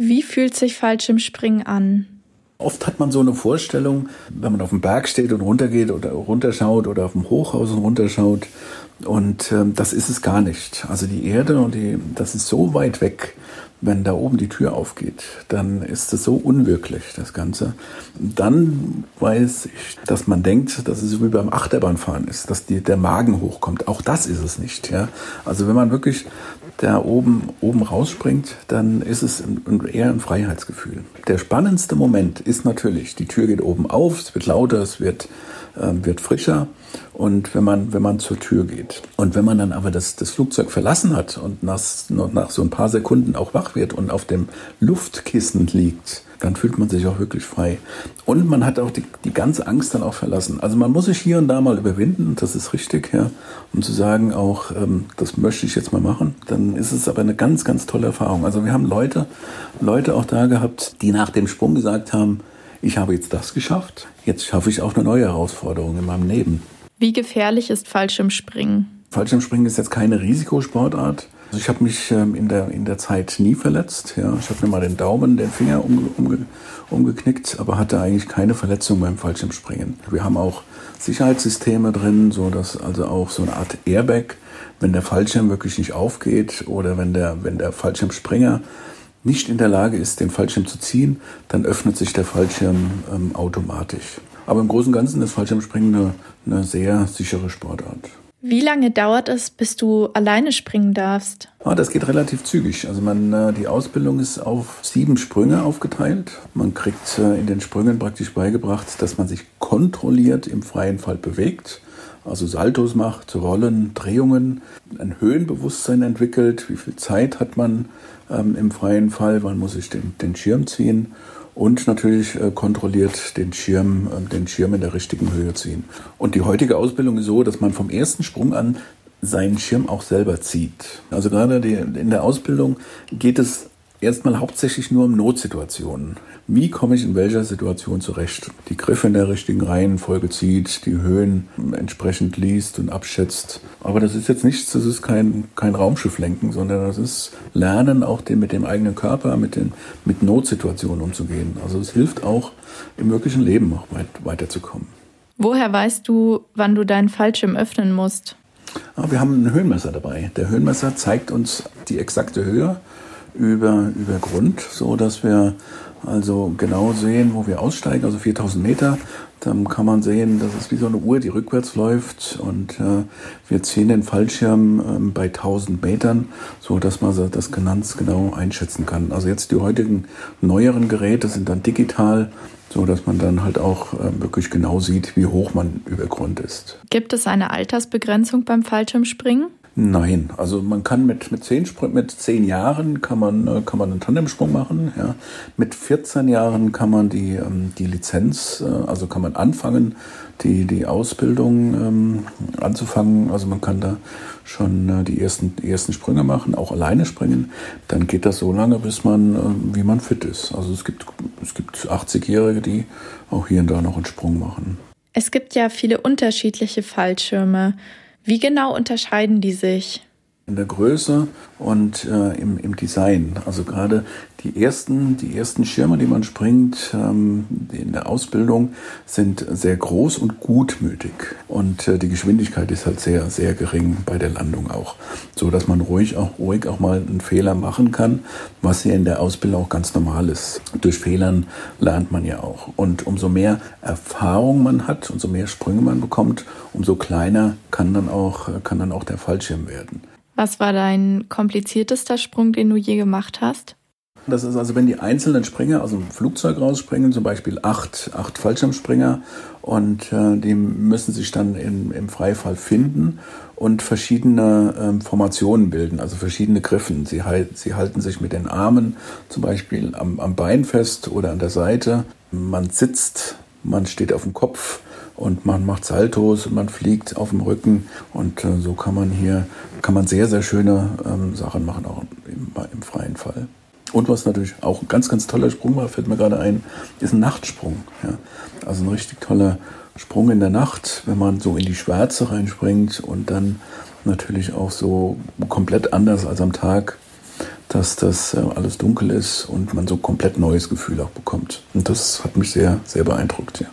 Wie fühlt sich Fallschirmspringen an? Oft hat man so eine Vorstellung, wenn man auf dem Berg steht und runtergeht oder runterschaut oder auf dem Hochhaus und runterschaut. Und äh, das ist es gar nicht. Also die Erde und die, das ist so weit weg wenn da oben die Tür aufgeht, dann ist es so unwirklich, das Ganze. Dann weiß ich, dass man denkt, dass es wie beim Achterbahnfahren ist, dass die, der Magen hochkommt. Auch das ist es nicht. Ja? Also wenn man wirklich da oben, oben rausspringt, dann ist es eher ein Freiheitsgefühl. Der spannendste Moment ist natürlich, die Tür geht oben auf, es wird lauter, es wird ähm, wird frischer und wenn man, wenn man zur Tür geht. Und wenn man dann aber das, das Flugzeug verlassen hat und nach, nach so ein paar Sekunden auch wach wird und auf dem Luftkissen liegt, dann fühlt man sich auch wirklich frei. Und man hat auch die, die ganze Angst dann auch verlassen. Also man muss sich hier und da mal überwinden, das ist richtig, ja, um zu sagen auch, ähm, das möchte ich jetzt mal machen. Dann ist es aber eine ganz, ganz tolle Erfahrung. Also wir haben Leute, Leute auch da gehabt, die nach dem Sprung gesagt haben, ich habe jetzt das geschafft, jetzt schaffe ich auch eine neue Herausforderung in meinem Leben. Wie gefährlich ist Fallschirmspringen? Fallschirmspringen ist jetzt keine Risikosportart. Also ich habe mich ähm, in, der, in der Zeit nie verletzt. Ja. Ich habe mir mal den Daumen, den Finger umge, umge, umgeknickt, aber hatte eigentlich keine Verletzung beim Fallschirmspringen. Wir haben auch Sicherheitssysteme drin, so dass also auch so eine Art Airbag, wenn der Fallschirm wirklich nicht aufgeht oder wenn der, wenn der Fallschirmspringer nicht in der Lage ist, den Fallschirm zu ziehen, dann öffnet sich der Fallschirm ähm, automatisch. Aber im Großen und Ganzen ist Fallschirmspringen eine, eine sehr sichere Sportart. Wie lange dauert es, bis du alleine springen darfst? Ah, das geht relativ zügig. Also man, äh, die Ausbildung ist auf sieben Sprünge aufgeteilt. Man kriegt äh, in den Sprüngen praktisch beigebracht, dass man sich kontrolliert im freien Fall bewegt also Saltos macht, Rollen, Drehungen, ein Höhenbewusstsein entwickelt, wie viel Zeit hat man ähm, im freien Fall, wann muss ich den, den Schirm ziehen und natürlich äh, kontrolliert den Schirm, äh, den Schirm in der richtigen Höhe ziehen. Und die heutige Ausbildung ist so, dass man vom ersten Sprung an seinen Schirm auch selber zieht. Also gerade die, in der Ausbildung geht es erstmal hauptsächlich nur um Notsituationen. Wie komme ich in welcher Situation zurecht? Die Griffe in der richtigen Reihenfolge zieht, die Höhen entsprechend liest und abschätzt. Aber das ist jetzt nichts, das ist kein, kein Raumschifflenken, sondern das ist Lernen, auch den, mit dem eigenen Körper, mit, den, mit Notsituationen umzugehen. Also es hilft auch im wirklichen Leben auch weit, weiterzukommen. Woher weißt du, wann du deinen Fallschirm öffnen musst? Ah, wir haben ein Höhenmesser dabei. Der Höhenmesser zeigt uns die exakte Höhe über, über Grund, so dass wir also genau sehen, wo wir aussteigen, also 4000 Meter. Dann kann man sehen, das ist wie so eine Uhr, die rückwärts läuft und äh, wir ziehen den Fallschirm äh, bei 1000 Metern, so dass man das ganz genau einschätzen kann. Also jetzt die heutigen neueren Geräte sind dann digital, so dass man dann halt auch äh, wirklich genau sieht, wie hoch man über Grund ist. Gibt es eine Altersbegrenzung beim Fallschirmspringen? Nein, also man kann mit, mit, zehn, mit zehn Jahren kann man, äh, kann man einen Tandemsprung machen. Ja. Mit 14 Jahren kann man die, ähm, die Lizenz, äh, also kann man anfangen, die, die Ausbildung ähm, anzufangen. Also man kann da schon äh, die, ersten, die ersten Sprünge machen, auch alleine springen. Dann geht das so lange, bis man, wie man fit ist. Also es gibt, es gibt 80-Jährige, die auch hier und da noch einen Sprung machen. Es gibt ja viele unterschiedliche Fallschirme. Wie genau unterscheiden die sich? In der Größe und äh, im, im, Design. Also gerade die ersten, die ersten Schirme, die man springt ähm, in der Ausbildung, sind sehr groß und gutmütig. Und äh, die Geschwindigkeit ist halt sehr, sehr gering bei der Landung auch. So dass man ruhig auch, ruhig auch mal einen Fehler machen kann, was ja in der Ausbildung auch ganz normal ist. Durch Fehlern lernt man ja auch. Und umso mehr Erfahrung man hat, umso mehr Sprünge man bekommt, umso kleiner kann dann auch, kann dann auch der Fallschirm werden. Was war dein kompliziertester Sprung, den du je gemacht hast? Das ist also, wenn die einzelnen Springer aus dem Flugzeug rausspringen, zum Beispiel acht, acht Fallschirmspringer, und äh, die müssen sich dann in, im Freifall finden und verschiedene ähm, Formationen bilden, also verschiedene Griffen. Sie, sie halten sich mit den Armen zum Beispiel am, am Bein fest oder an der Seite. Man sitzt, man steht auf dem Kopf und man macht Saltos und man fliegt auf dem Rücken und äh, so kann man hier kann man sehr sehr schöne ähm, Sachen machen auch im, im freien Fall. Und was natürlich auch ein ganz, ganz toller Sprung war, fällt mir gerade ein, ist ein Nachtsprung. Ja. Also ein richtig toller Sprung in der Nacht, wenn man so in die Schwärze reinspringt und dann natürlich auch so komplett anders als am Tag dass das äh, alles dunkel ist und man so komplett neues Gefühl auch bekommt. Und das hat mich sehr, sehr beeindruckt, ja.